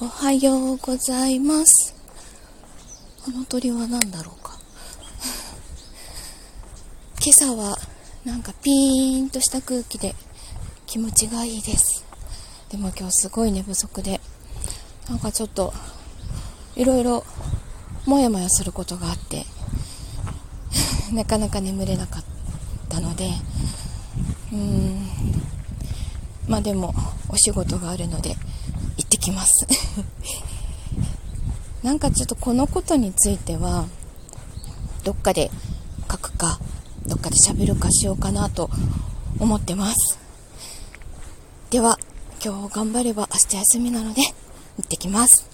おはようございます。この鳥は何だろうか。今朝はなんかピーンとした空気で気持ちがいいです。でも今日すごい寝不足でなんかちょっといろいろもやもやすることがあって なかなか眠れなかったのでうーん。まあでもお仕事があるので行ってきます。なんかちょっとこのことについてはどっかで書くかどっかで喋るかしようかなと思ってます。では今日頑張れば明日休みなので行ってきます。